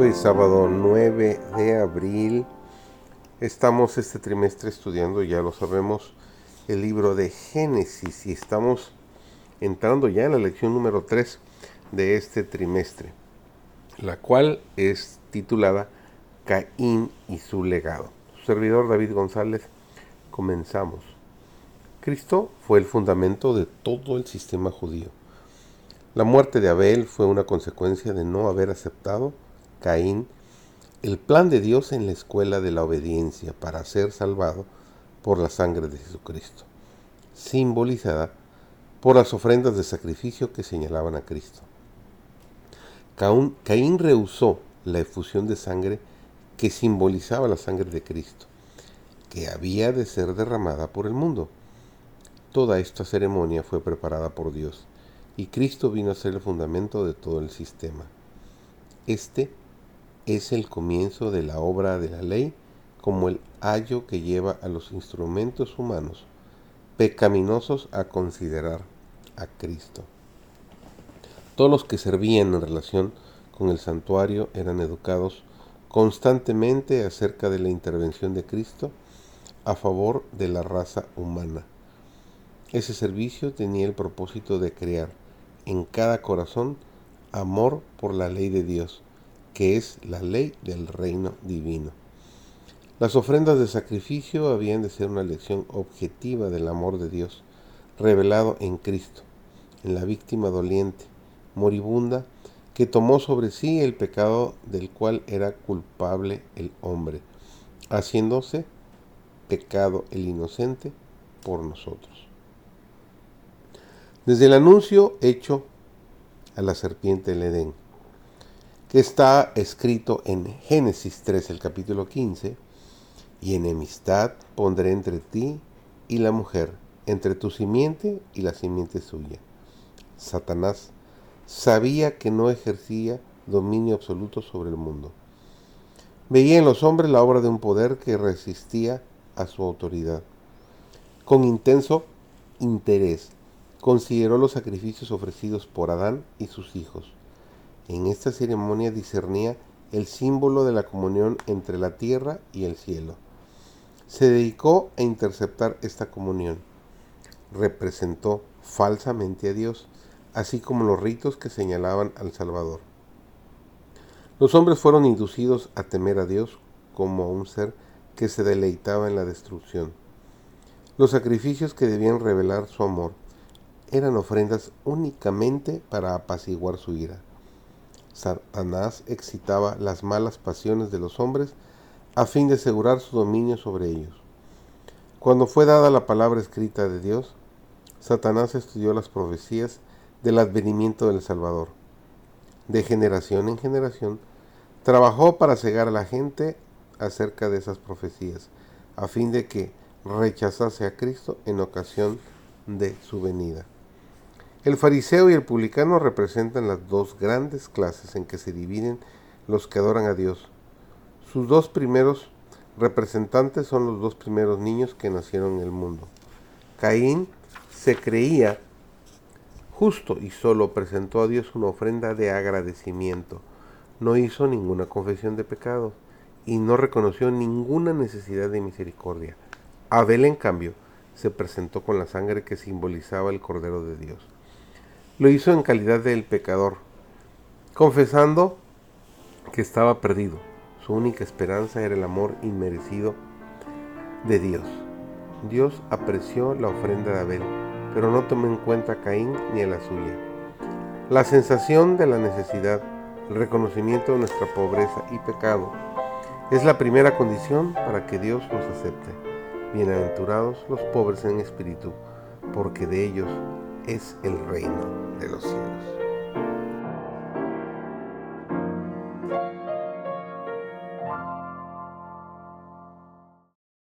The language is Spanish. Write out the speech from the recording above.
Hoy sábado 9 de abril. Estamos este trimestre estudiando, ya lo sabemos, el libro de Génesis y estamos entrando ya en la lección número 3 de este trimestre, la cual es titulada Caín y su legado. Su servidor David González, comenzamos. Cristo fue el fundamento de todo el sistema judío. La muerte de Abel fue una consecuencia de no haber aceptado Caín el plan de Dios en la escuela de la obediencia para ser salvado por la sangre de Jesucristo, simbolizada por las ofrendas de sacrificio que señalaban a Cristo. Caín rehusó la efusión de sangre que simbolizaba la sangre de Cristo, que había de ser derramada por el mundo. Toda esta ceremonia fue preparada por Dios y Cristo vino a ser el fundamento de todo el sistema. Este es el comienzo de la obra de la ley como el ayo que lleva a los instrumentos humanos pecaminosos a considerar a Cristo. Todos los que servían en relación con el santuario eran educados constantemente acerca de la intervención de Cristo a favor de la raza humana. Ese servicio tenía el propósito de crear en cada corazón amor por la ley de Dios que es la ley del reino divino. Las ofrendas de sacrificio habían de ser una lección objetiva del amor de Dios, revelado en Cristo, en la víctima doliente, moribunda, que tomó sobre sí el pecado del cual era culpable el hombre, haciéndose pecado el inocente por nosotros. Desde el anuncio hecho a la serpiente del Edén, que está escrito en Génesis 3, el capítulo 15, y enemistad pondré entre ti y la mujer, entre tu simiente y la simiente suya. Satanás sabía que no ejercía dominio absoluto sobre el mundo. Veía en los hombres la obra de un poder que resistía a su autoridad. Con intenso interés consideró los sacrificios ofrecidos por Adán y sus hijos en esta ceremonia discernía el símbolo de la comunión entre la tierra y el cielo. Se dedicó a interceptar esta comunión. Representó falsamente a Dios, así como los ritos que señalaban al Salvador. Los hombres fueron inducidos a temer a Dios como a un ser que se deleitaba en la destrucción. Los sacrificios que debían revelar su amor eran ofrendas únicamente para apaciguar su ira. Satanás excitaba las malas pasiones de los hombres a fin de asegurar su dominio sobre ellos. Cuando fue dada la palabra escrita de Dios, Satanás estudió las profecías del advenimiento del Salvador. De generación en generación, trabajó para cegar a la gente acerca de esas profecías, a fin de que rechazase a Cristo en ocasión de su venida. El fariseo y el publicano representan las dos grandes clases en que se dividen los que adoran a Dios. Sus dos primeros representantes son los dos primeros niños que nacieron en el mundo. Caín se creía justo y solo presentó a Dios una ofrenda de agradecimiento. No hizo ninguna confesión de pecado y no reconoció ninguna necesidad de misericordia. Abel, en cambio, se presentó con la sangre que simbolizaba el Cordero de Dios lo hizo en calidad del pecador, confesando que estaba perdido. Su única esperanza era el amor inmerecido de Dios. Dios apreció la ofrenda de Abel, pero no tomó en cuenta a Caín ni a la suya. La sensación de la necesidad, el reconocimiento de nuestra pobreza y pecado, es la primera condición para que Dios nos acepte. Bienaventurados los pobres en espíritu, porque de ellos es el reino de los cielos.